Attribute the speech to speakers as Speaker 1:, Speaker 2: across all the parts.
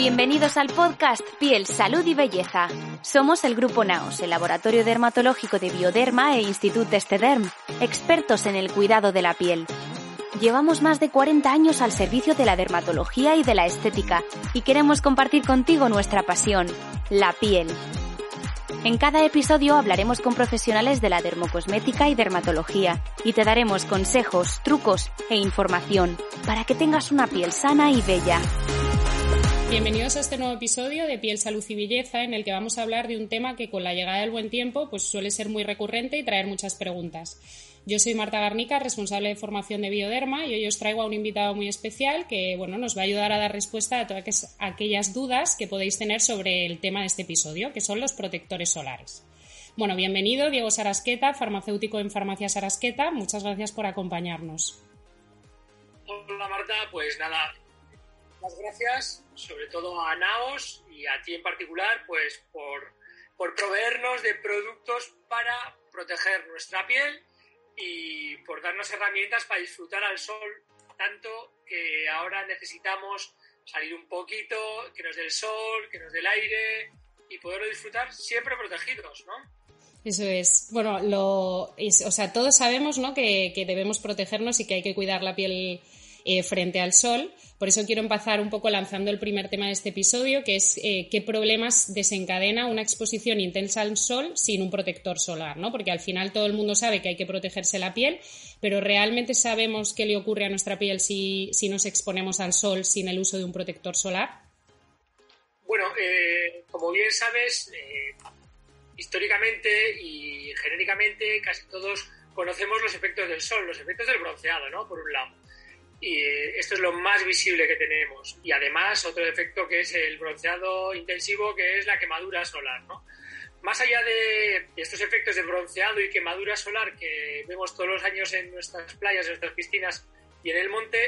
Speaker 1: Bienvenidos al podcast Piel, Salud y Belleza. Somos el Grupo Naos, el laboratorio dermatológico de Bioderma e Institut Estederm, expertos en el cuidado de la piel. Llevamos más de 40 años al servicio de la dermatología y de la estética y queremos compartir contigo nuestra pasión, la piel. En cada episodio hablaremos con profesionales de la dermocosmética y dermatología y te daremos consejos, trucos e información para que tengas una piel sana y bella.
Speaker 2: Bienvenidos a este nuevo episodio de Piel, Salud y Belleza, en el que vamos a hablar de un tema que con la llegada del buen tiempo pues suele ser muy recurrente y traer muchas preguntas. Yo soy Marta Garnica, responsable de formación de Bioderma, y hoy os traigo a un invitado muy especial que bueno, nos va a ayudar a dar respuesta a todas aquellas dudas que podéis tener sobre el tema de este episodio, que son los protectores solares. Bueno, bienvenido Diego Sarasqueta, farmacéutico en Farmacia Sarasqueta. Muchas gracias por acompañarnos.
Speaker 3: Hola Marta, pues nada, muchas gracias, sobre todo a Naos y a ti en particular, pues por, por proveernos de productos para proteger nuestra piel y por darnos herramientas para disfrutar al sol, tanto que ahora necesitamos salir un poquito, que nos dé el sol, que nos dé el aire y poderlo disfrutar siempre protegidos, ¿no?
Speaker 2: Eso es. Bueno, lo, o sea, todos sabemos ¿no? que, que debemos protegernos y que hay que cuidar la piel eh, frente al sol. Por eso quiero empezar un poco lanzando el primer tema de este episodio, que es eh, qué problemas desencadena una exposición intensa al sol sin un protector solar, ¿no? Porque al final todo el mundo sabe que hay que protegerse la piel, pero realmente sabemos qué le ocurre a nuestra piel si, nos exponemos al sol sin el uso de un protector solar.
Speaker 3: Bueno, eh, como bien sabes, históricamente y genéricamente casi todos conocemos los efectos del sol, los efectos del bronceado, ¿no? Por un lado. Y esto es lo más visible que tenemos. Y además, otro efecto que es el bronceado intensivo, que es la quemadura solar. Más allá de estos efectos de bronceado y quemadura solar que vemos todos los años en nuestras playas, en nuestras piscinas y en el monte,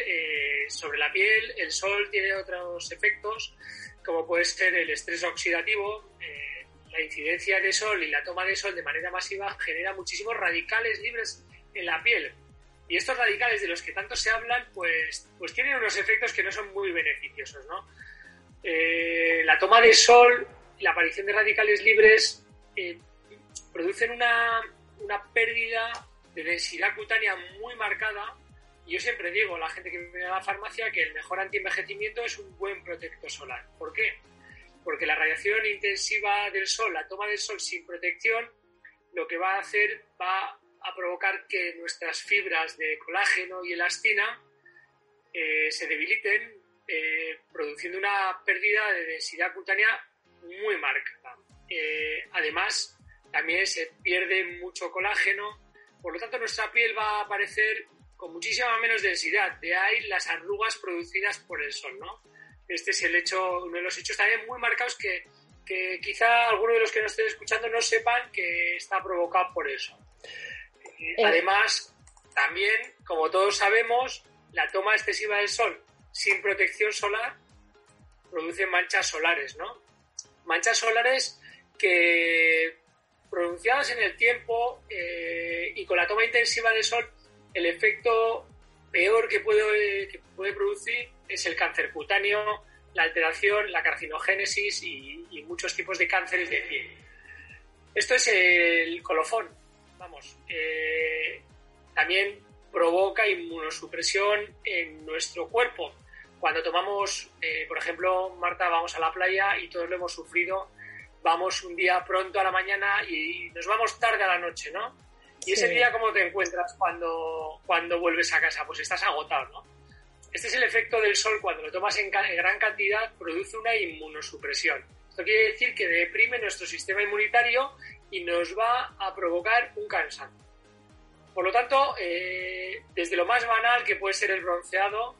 Speaker 3: eh, sobre la piel, el sol tiene otros efectos, como puede ser el estrés oxidativo. Eh, la incidencia de sol y la toma de sol de manera masiva genera muchísimos radicales libres en la piel y estos radicales de los que tanto se hablan, pues, pues tienen unos efectos que no son muy beneficiosos, ¿no? Eh, la toma de sol, la aparición de radicales libres eh, producen una, una pérdida de densidad cutánea muy marcada. Y yo siempre digo a la gente que viene a la farmacia que el mejor antienvejecimiento es un buen protector solar. ¿Por qué? Porque la radiación intensiva del sol, la toma del sol sin protección, lo que va a hacer va a provocar que nuestras fibras de colágeno y elastina eh, se debiliten, eh, produciendo una pérdida de densidad cutánea muy marcada. Eh, además, también se pierde mucho colágeno, por lo tanto nuestra piel va a aparecer con muchísima menos densidad, de ahí las arrugas producidas por el sol, ¿no? Este es el hecho, uno de los hechos también muy marcados que, que quizá algunos de los que nos estén escuchando no sepan que está provocado por eso. Eh, además, también, como todos sabemos, la toma excesiva del sol sin protección solar produce manchas solares, ¿no? Manchas solares que pronunciadas en el tiempo eh, y con la toma intensiva del sol, el efecto peor que puede, que puede producir es el cáncer cutáneo, la alteración, la carcinogénesis y, y muchos tipos de cánceres de piel. Esto es el colofón, vamos, eh, también provoca inmunosupresión en nuestro cuerpo. Cuando tomamos, eh, por ejemplo, Marta, vamos a la playa y todos lo hemos sufrido, vamos un día pronto a la mañana y nos vamos tarde a la noche, ¿no? Y ese día, ¿cómo te encuentras cuando, cuando vuelves a casa? Pues estás agotado, ¿no? Este es el efecto del sol cuando lo tomas en, en gran cantidad, produce una inmunosupresión. Esto quiere decir que deprime nuestro sistema inmunitario y nos va a provocar un cansancio. Por lo tanto, eh, desde lo más banal que puede ser el bronceado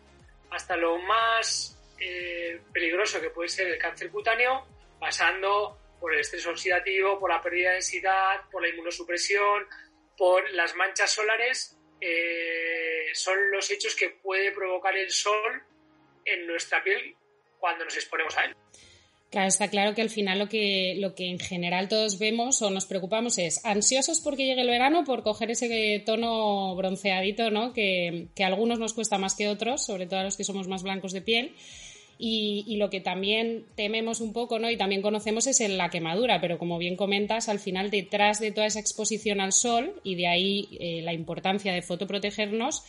Speaker 3: hasta lo más eh, peligroso que puede ser el cáncer cutáneo, pasando por el estrés oxidativo, por la pérdida de densidad, por la inmunosupresión, por las manchas solares, eh, son los hechos que puede provocar el sol en nuestra piel cuando nos exponemos a él.
Speaker 2: Claro, está claro que al final lo que, en general todos vemos o nos preocupamos es ansiosos porque llegue el verano por coger ese tono bronceadito, ¿no? Que, a algunos nos cuesta más que otros, sobre todo a los que somos más blancos de piel. Y, lo que también tememos un poco, ¿no? Y también conocemos es la quemadura, pero como bien comentas, al final detrás de toda esa exposición al sol y de ahí eh, la importancia de fotoprotegernos,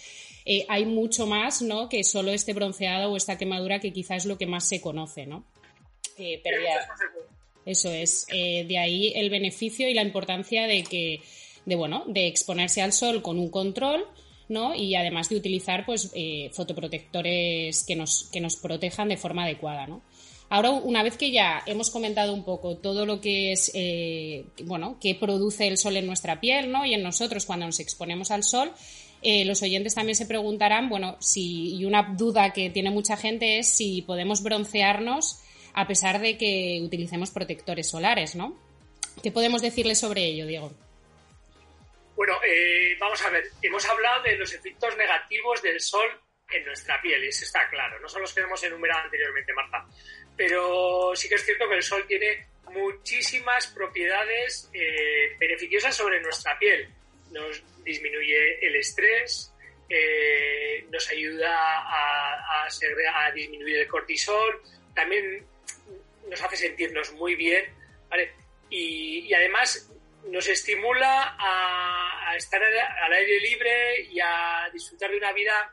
Speaker 2: eh, hay mucho más, ¿no? Que solo este bronceado o esta quemadura que quizás es lo que más se conoce, ¿no? Eh, eso es. Eh, de ahí el beneficio y la importancia de que, de bueno, de exponerse al sol con un control, ¿no? Y además de utilizar, pues, eh, fotoprotectores que nos, que nos protejan de forma adecuada, ¿no? Ahora, una vez que ya hemos comentado un poco todo lo que es, bueno, qué produce el sol en nuestra piel, ¿no? Y en nosotros cuando nos exponemos al sol, los oyentes también se preguntarán, bueno, si, y una duda que tiene mucha gente es si podemos broncearnos a pesar de que utilicemos protectores solares, ¿no? ¿Qué podemos decirle sobre ello, Diego?
Speaker 3: Bueno, eh, vamos a ver, hemos hablado de los efectos negativos del sol en nuestra piel, eso está claro, no son los que hemos enumerado anteriormente, Marta. Pero sí que es cierto que el sol tiene muchísimas propiedades eh, beneficiosas sobre nuestra piel. Nos disminuye el estrés, eh, nos ayuda a, a, disminuir el cortisol, también nos hace sentirnos muy bien, ¿vale? Y, además nos estimula a, estar al aire libre y a disfrutar de una vida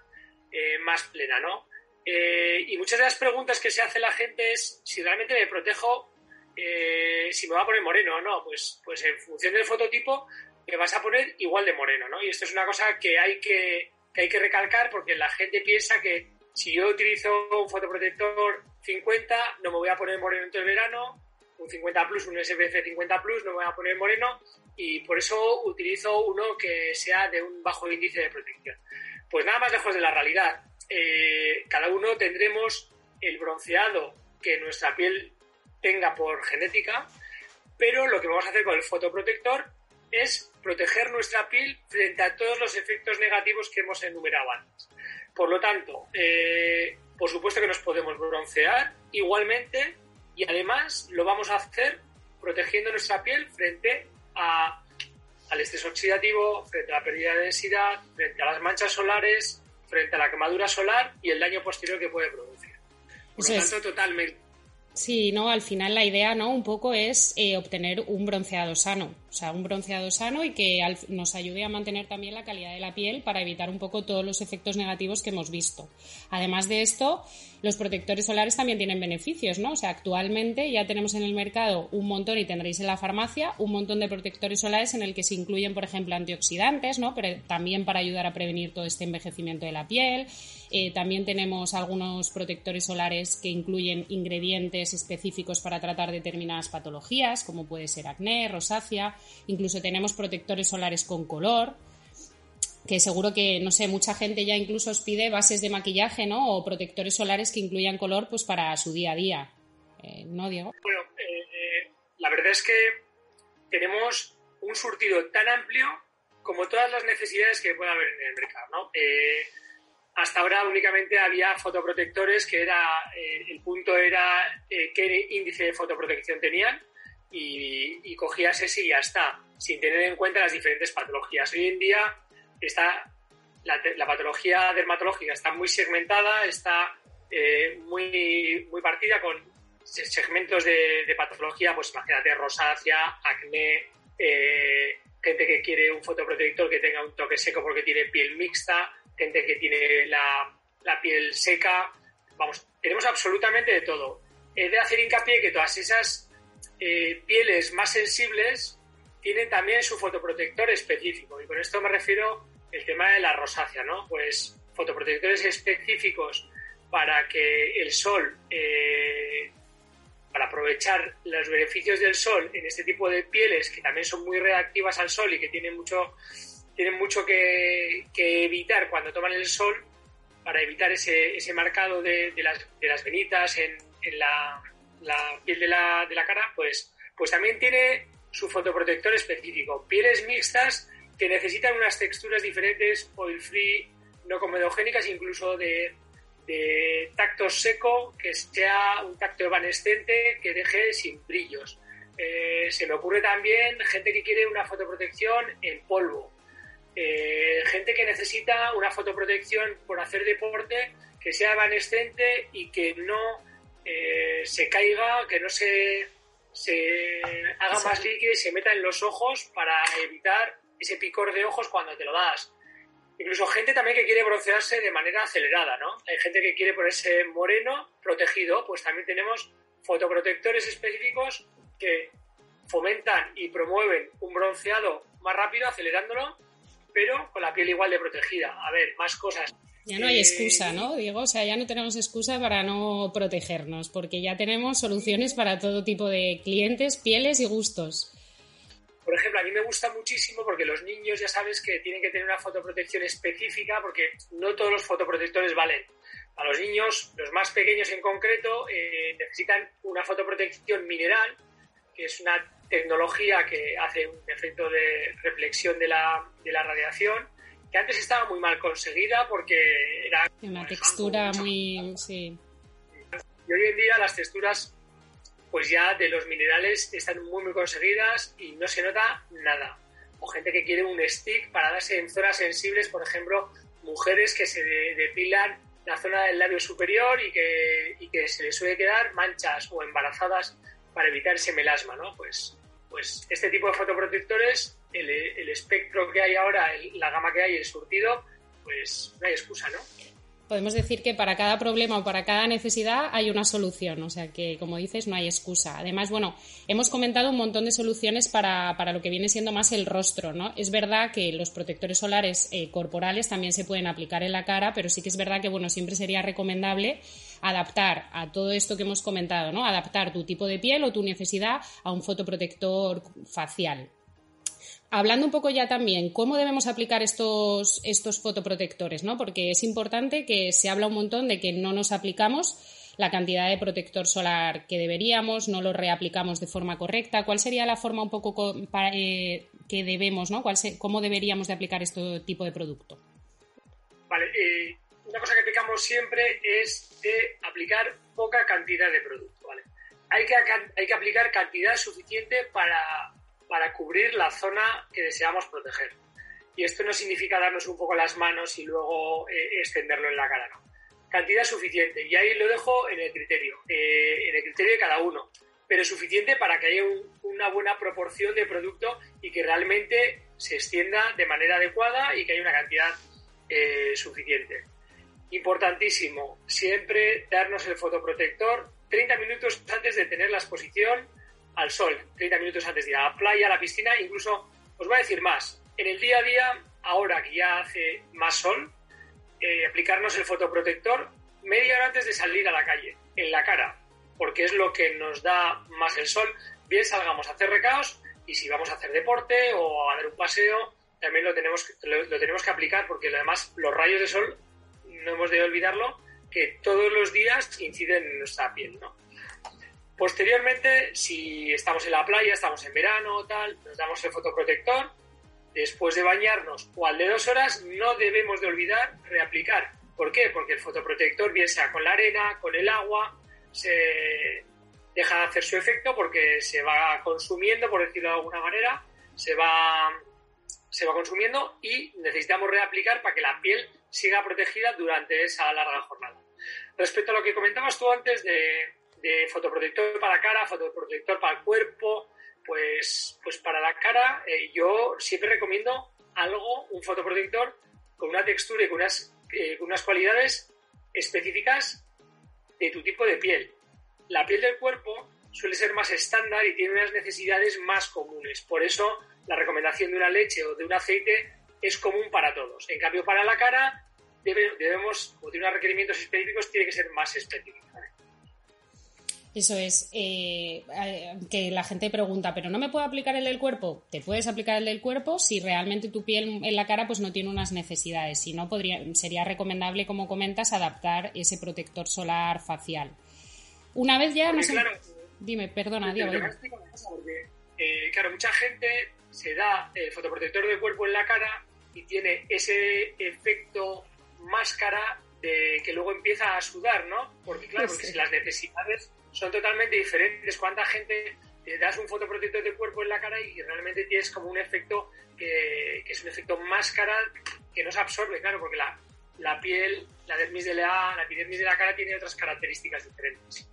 Speaker 3: eh, más plena, ¿no? Eh, y muchas de las preguntas que se hace la gente es si realmente me protejo, eh, si me va a poner moreno o no. Pues, pues en función del fototipo me vas a poner igual de moreno, ¿no? Y esto es una cosa que hay que, que hay que recalcar porque la gente piensa que si yo utilizo un fotoprotector 50, no me voy a poner moreno en todo el verano, un 50 Plus, un SPF 50 Plus, no me voy a poner moreno y por eso utilizo uno que sea de un bajo índice de protección. Pues nada más lejos de la realidad. Eh, cada uno tendremos el bronceado que nuestra piel tenga por genética, pero lo que vamos a hacer con el fotoprotector es proteger nuestra piel frente a todos los efectos negativos que hemos enumerado antes. Por lo tanto, eh, por supuesto que nos podemos broncear igualmente y además lo vamos a hacer protegiendo nuestra piel frente al estrés oxidativo, frente a la pérdida de densidad, frente a las manchas solares, frente a la quemadura solar y el daño posterior que puede producir. Por lo tanto, totalmente
Speaker 2: Sí, no, al final la idea, ¿no? Un poco es eh, obtener un bronceado sano, o sea, un bronceado sano y que nos ayude a mantener también la calidad de la piel para evitar un poco todos los efectos negativos que hemos visto. Además de esto, los protectores solares también tienen beneficios, ¿no? O sea, actualmente ya tenemos en el mercado un montón y tendréis en la farmacia un montón de protectores solares en el que se incluyen, por ejemplo, antioxidantes, ¿no? Pero también para ayudar a prevenir todo este envejecimiento de la piel. Eh, también tenemos algunos protectores solares que incluyen ingredientes específicos para tratar determinadas patologías, como puede ser acné, rosácea. Incluso tenemos protectores solares con color, que seguro que, no sé, mucha gente ya incluso os pide bases de maquillaje, ¿no? O protectores solares que incluyan color, pues para su día a día. Eh, ¿No, Diego?
Speaker 3: Bueno, eh, la verdad es que tenemos un surtido tan amplio como todas las necesidades que pueda haber en el mercado, ¿no? Hasta ahora únicamente había fotoprotectores que era, eh, el punto era eh, qué índice de fotoprotección tenían y, cogías ese y ya está, sin tener en cuenta las diferentes patologías. Hoy en día está la, patología dermatológica está muy segmentada, está eh, muy, muy partida con segmentos de, de, patología, pues imagínate rosácea, acné, gente que quiere un fotoprotector que tenga un toque seco porque tiene piel mixta, gente que tiene la, piel seca, vamos, tenemos absolutamente de todo. He de hacer hincapié que todas esas eh, pieles más sensibles tienen también su fotoprotector específico y con esto me refiero el tema de la rosácea, ¿no? Pues fotoprotectores específicos para que el sol, eh, para aprovechar los beneficios del sol en este tipo de pieles que también son muy reactivas al sol y que tienen mucho tienen mucho que, evitar cuando toman el sol para evitar ese, ese marcado de, de, las, venitas en, en la, la, piel de la, de la cara, pues, pues también tiene su fotoprotector específico. Pieles mixtas que necesitan unas texturas diferentes, oil free, no comedogénicas, incluso de, de tacto seco, que sea un tacto evanescente que deje sin brillos. Eh, se me ocurre también gente que quiere una fotoprotección en polvo, eh, gente que necesita una fotoprotección por hacer deporte que sea evanescente y que no eh, se caiga, que no se, se haga más líquido y se meta en los ojos para evitar ese picor de ojos cuando te lo das. Incluso gente también que quiere broncearse de manera acelerada, ¿no? Hay gente que quiere ponerse moreno, protegido, pues también tenemos fotoprotectores específicos que fomentan y promueven un bronceado más rápido, acelerándolo, pero con la piel igual de protegida. A ver, más cosas.
Speaker 2: Ya no hay eh, excusa, ¿no, Diego? O sea, ya no tenemos excusa para no protegernos, porque ya tenemos soluciones para todo tipo de clientes, pieles y gustos.
Speaker 3: Por ejemplo, a mí me gusta muchísimo porque los niños ya sabes que tienen que tener una fotoprotección específica porque no todos los fotoprotectores valen. A los niños, los más pequeños en concreto, eh, necesitan una fotoprotección mineral, que es una tecnología que hace un efecto de reflexión de la, de la radiación que antes estaba muy mal conseguida porque era...
Speaker 2: Una textura muy... sí.
Speaker 3: Y hoy en día las texturas pues ya de los minerales están muy muy conseguidas y no se nota nada. O gente que quiere un stick para darse en zonas sensibles, por ejemplo, mujeres que se depilan la zona del labio superior y que, y que se les suele quedar manchas o embarazadas para evitar ese melasma, ¿no? Pues, pues este tipo de fotoprotectores el, espectro que hay ahora, la gama que hay, el surtido, pues no hay excusa, ¿no?
Speaker 2: Podemos decir que para cada problema o para cada necesidad hay una solución, o sea que, como dices, no hay excusa. Además, bueno, hemos comentado un montón de soluciones para, lo que viene siendo más el rostro, ¿no? Es verdad que los protectores solares eh, corporales también se pueden aplicar en la cara, pero sí que es verdad que, bueno, siempre sería recomendable adaptar a todo esto que hemos comentado, ¿no? Adaptar tu tipo de piel o tu necesidad a un fotoprotector facial, hablando un poco ya también, ¿cómo debemos aplicar estos, estos fotoprotectores? ¿no? Porque es importante que se habla un montón de que no nos aplicamos la cantidad de protector solar que deberíamos, no lo reaplicamos de forma correcta. ¿Cuál sería la forma un poco eh, que debemos, ¿no? ¿Cómo deberíamos de aplicar este tipo de producto?
Speaker 3: Vale, eh, una cosa que aplicamos siempre es de aplicar poca cantidad de producto, ¿vale? Hay que, hay que aplicar cantidad suficiente para para cubrir la zona que deseamos proteger. Y esto no significa darnos un poco las manos y luego eh, extenderlo en la cara, no. Cantidad suficiente, y ahí lo dejo en el criterio, eh, en el criterio de cada uno, pero suficiente para que haya una buena proporción de producto y que realmente se extienda de manera adecuada y que haya una cantidad eh, suficiente. Importantísimo, siempre darnos el fotoprotector 30 minutos antes de tener la exposición al sol, 30 minutos antes de ir a la playa, a la piscina, incluso os voy a decir más, en el día a día, ahora que ya hace más sol, eh, aplicarnos el fotoprotector media hora antes de salir a la calle, en la cara, porque es lo que nos da más el sol. Bien salgamos a hacer recaos y si vamos a hacer deporte o a dar un paseo, también lo tenemos, lo, lo tenemos que aplicar porque además los rayos de sol, no hemos de olvidarlo, que todos los días inciden en nuestra piel, ¿no? Posteriormente, si estamos en la playa, estamos en verano, tal, nos damos el fotoprotector. Después de bañarnos o al de dos horas, no debemos de olvidar reaplicar. ¿Por qué? Porque el fotoprotector, bien sea con la arena, con el agua, se deja de hacer su efecto porque se va consumiendo, por decirlo de alguna manera, se va, se va consumiendo y necesitamos reaplicar para que la piel siga protegida durante esa larga jornada. Respecto a lo que comentabas tú antes de, de fotoprotector para cara, fotoprotector para el cuerpo, pues, pues para la cara eh, yo siempre recomiendo algo, un fotoprotector con una textura y con unas, eh, con unas cualidades específicas de tu tipo de piel. La piel del cuerpo suele ser más estándar y tiene unas necesidades más comunes. Por eso la recomendación de una leche o de un aceite es común todos. En cambio, para la cara debemos, como tiene unos requerimientos específicos, tiene que ser más específico.
Speaker 2: Eso es, eh, eh, que la gente pregunta, ¿pero no me puedo aplicar el del cuerpo? Te puedes aplicar el del cuerpo si realmente tu piel en la cara pues no tiene unas necesidades. Si no, podría, sería recomendable, como comentas, adaptar ese protector solar facial. Una vez ya no sé... Dime, perdona, Diego.
Speaker 3: Eh, claro, mucha gente se da el fotoprotector de cuerpo en la cara y tiene ese efecto máscara de que luego empieza a sudar, ¿no? Porque claro, porque si las necesidades son totalmente diferentes. ¿Cuánta gente te das un fotoprotector de cuerpo en la cara y realmente tienes como un efecto que, es un efecto máscara que no se absorbe, claro, porque la, la piel, la dermis de la, la epidermis de la cara tiene otras características diferentes.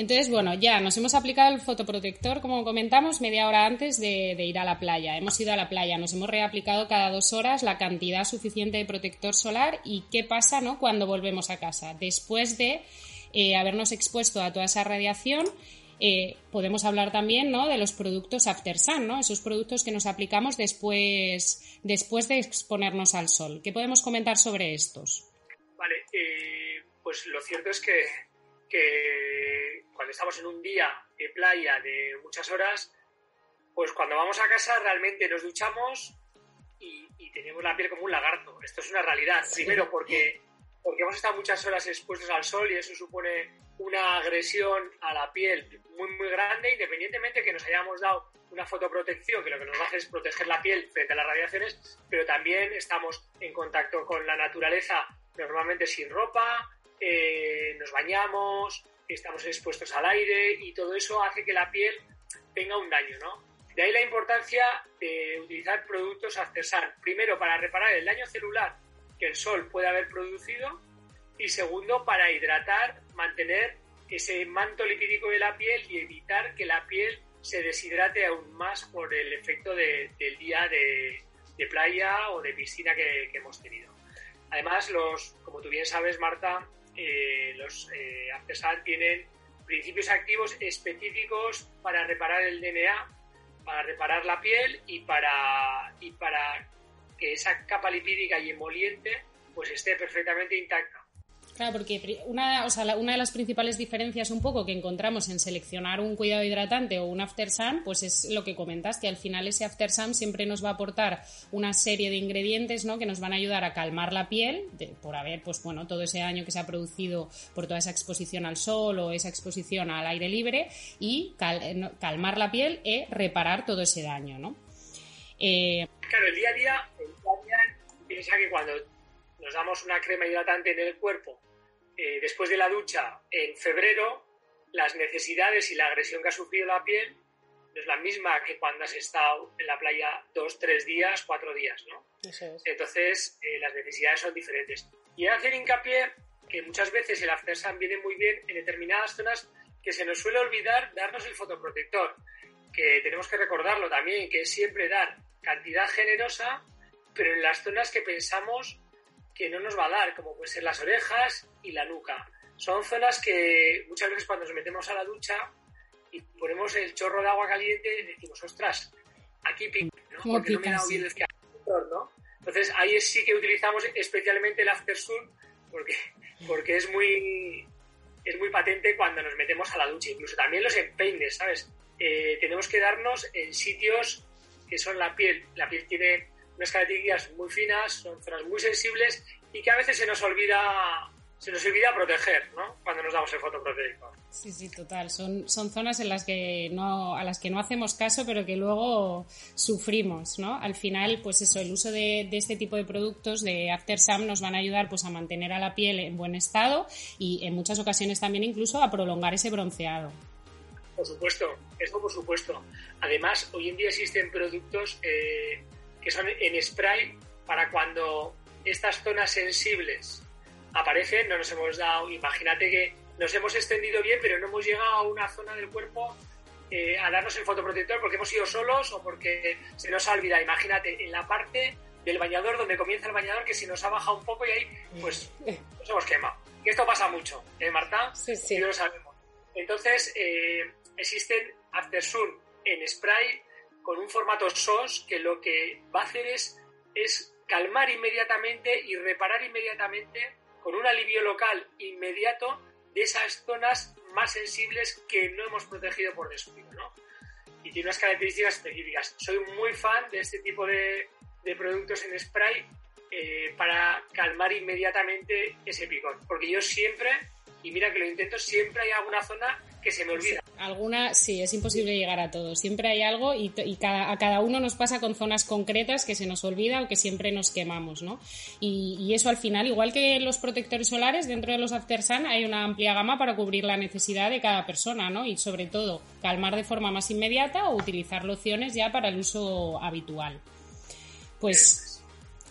Speaker 2: Entonces, bueno, ya nos hemos aplicado el fotoprotector, como comentamos, media hora antes de, ir a la playa. Hemos ido a la playa, nos hemos reaplicado cada dos horas la cantidad suficiente de protector solar y qué pasa ¿no? cuando volvemos a casa. Después de eh, habernos expuesto a toda esa radiación, eh, podemos hablar también ¿no? de los productos after sun, ¿no? esos productos que nos aplicamos después, después de exponernos al sol. ¿Qué podemos comentar sobre estos?
Speaker 3: Vale, eh, pues lo cierto es que, que cuando estamos en un día de playa de muchas horas, pues cuando vamos a casa realmente nos duchamos y, tenemos la piel como un lagarto. Esto es una realidad. Primero porque porque hemos estado muchas horas expuestos al sol y eso supone una agresión a la piel muy, muy grande, independientemente que nos hayamos dado una fotoprotección, que lo que nos hace es proteger la piel frente a las radiaciones, pero también estamos en contacto con la naturaleza normalmente sin ropa, eh, nos bañamos, estamos expuestos al aire y todo eso hace que la piel tenga un daño, ¿no? De ahí la importancia de utilizar productos artesanos. Primero, para reparar el daño celular que el sol puede haber producido y segundo para hidratar, mantener ese manto lipídico de la piel y evitar que la piel se deshidrate aún más por el efecto del día de, playa o de piscina que, hemos tenido. Además, los, como tú bien sabes, Marta, eh, los eh, tienen principios activos específicos para reparar el DNA, para reparar la piel y para, y para que esa capa lipídica y emoliente pues esté perfectamente intacta.
Speaker 2: Claro, porque una, o sea, una de las principales diferencias un poco que encontramos en seleccionar un cuidado hidratante o un after sun, pues es lo que comentas, que al final ese after sun siempre nos va a aportar una serie de ingredientes ¿no? que nos van a ayudar a calmar la piel, por haber, pues bueno, todo ese daño que se ha producido por toda esa exposición al sol o esa exposición al aire libre y eh, calmar la piel y reparar todo ese daño, ¿no?
Speaker 3: Eh, claro, el día a día, el día a día piensa que cuando nos damos una crema hidratante en el cuerpo eh, después de la ducha en febrero, las necesidades y la agresión que ha sufrido la piel no es la misma que cuando has estado en la playa dos, tres días, cuatro días, ¿no? Entonces, eh, las necesidades son diferentes. Y hacer hincapié que muchas veces el after sun viene muy bien en determinadas zonas que se nos suele olvidar darnos el fotoprotector, que tenemos que recordarlo también, que es siempre dar cantidad generosa, pero en las zonas que pensamos que no nos va a dar, como pueden ser las orejas y la nuca. Son zonas que muchas veces cuando nos metemos a la ducha y ponemos el chorro de agua caliente decimos, ostras, aquí pica, ¿no? Porque no me ha bien el ¿no? Entonces ahí sí que utilizamos especialmente el after sun porque, porque es muy es muy patente cuando nos metemos a la ducha, incluso también los empeines, ¿sabes? Eh, tenemos que darnos en sitios que son la piel. La piel tiene unas características muy finas, son zonas muy sensibles y que a veces se nos olvida se nos olvida proteger, ¿no? Cuando nos damos el fotoprotector.
Speaker 2: Sí, sí, total. Son, son zonas en las que no, a las que no hacemos caso, pero que luego sufrimos, ¿no? Al final, pues eso, el uso de, de este tipo de productos de After Sun nos van a ayudar pues a mantener a la piel en buen estado y en muchas ocasiones también incluso a prolongar ese bronceado.
Speaker 3: Por supuesto, eso por supuesto. Además, hoy en día existen productos eh, que son en spray para cuando estas zonas sensibles aparecen, no nos hemos dado, imagínate que nos hemos extendido bien, pero no hemos llegado a una zona del cuerpo eh, a darnos el fotoprotector porque hemos ido solos o porque se nos ha olvidado. Imagínate, en la parte del bañador donde comienza el bañador que si nos ha bajado un poco y ahí pues nos hemos quemado. Y esto pasa mucho, ¿eh, Marta?
Speaker 2: Sí, sí.
Speaker 3: Y lo sabemos. Entonces, eh, existen After Sun en spray con un formato SOS que lo que va a hacer es, es calmar inmediatamente y reparar inmediatamente con un alivio local inmediato de esas zonas más sensibles que no hemos protegido por descuido, ¿no? Y tiene unas características específicas. Soy muy fan de este tipo de, de productos en spray eh, para calmar inmediatamente ese picor. Porque yo siempre, y mira que lo intento, siempre hay alguna zona que se me olvida.
Speaker 2: Alguna, sí, es imposible llegar a todo. Siempre hay algo y, a cada uno nos pasa con zonas concretas que se nos olvida o que siempre nos quemamos, ¿no? Y, eso al final, igual que los protectores solares, dentro de los Aftersun hay una amplia gama para cubrir la necesidad de cada persona, ¿no? Y sobre todo, calmar de forma más inmediata o utilizar lociones ya para el uso habitual. Pues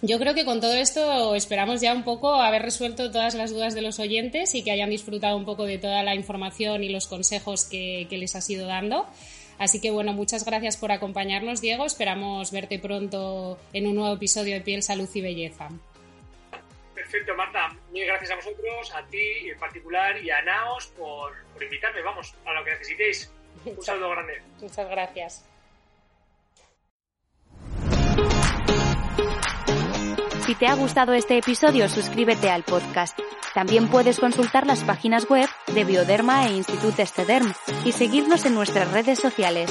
Speaker 2: yo creo que con todo esto esperamos ya un poco haber resuelto todas las dudas de los oyentes y que hayan disfrutado un poco de toda la información y los consejos que, les has ido dando. Así que bueno, muchas gracias por acompañarnos, Diego. Esperamos verte pronto en un nuevo episodio de Piel, Salud y Belleza.
Speaker 3: Perfecto, Marta. Mil gracias a vosotros, a ti en particular y a Naos por, por invitarme. Vamos, a lo que necesitéis. Un saludo grande.
Speaker 2: Muchas gracias.
Speaker 1: Si te ha gustado este episodio, suscríbete al podcast. También puedes consultar las páginas web de Bioderma e Institut Estederm y seguirnos en nuestras redes sociales.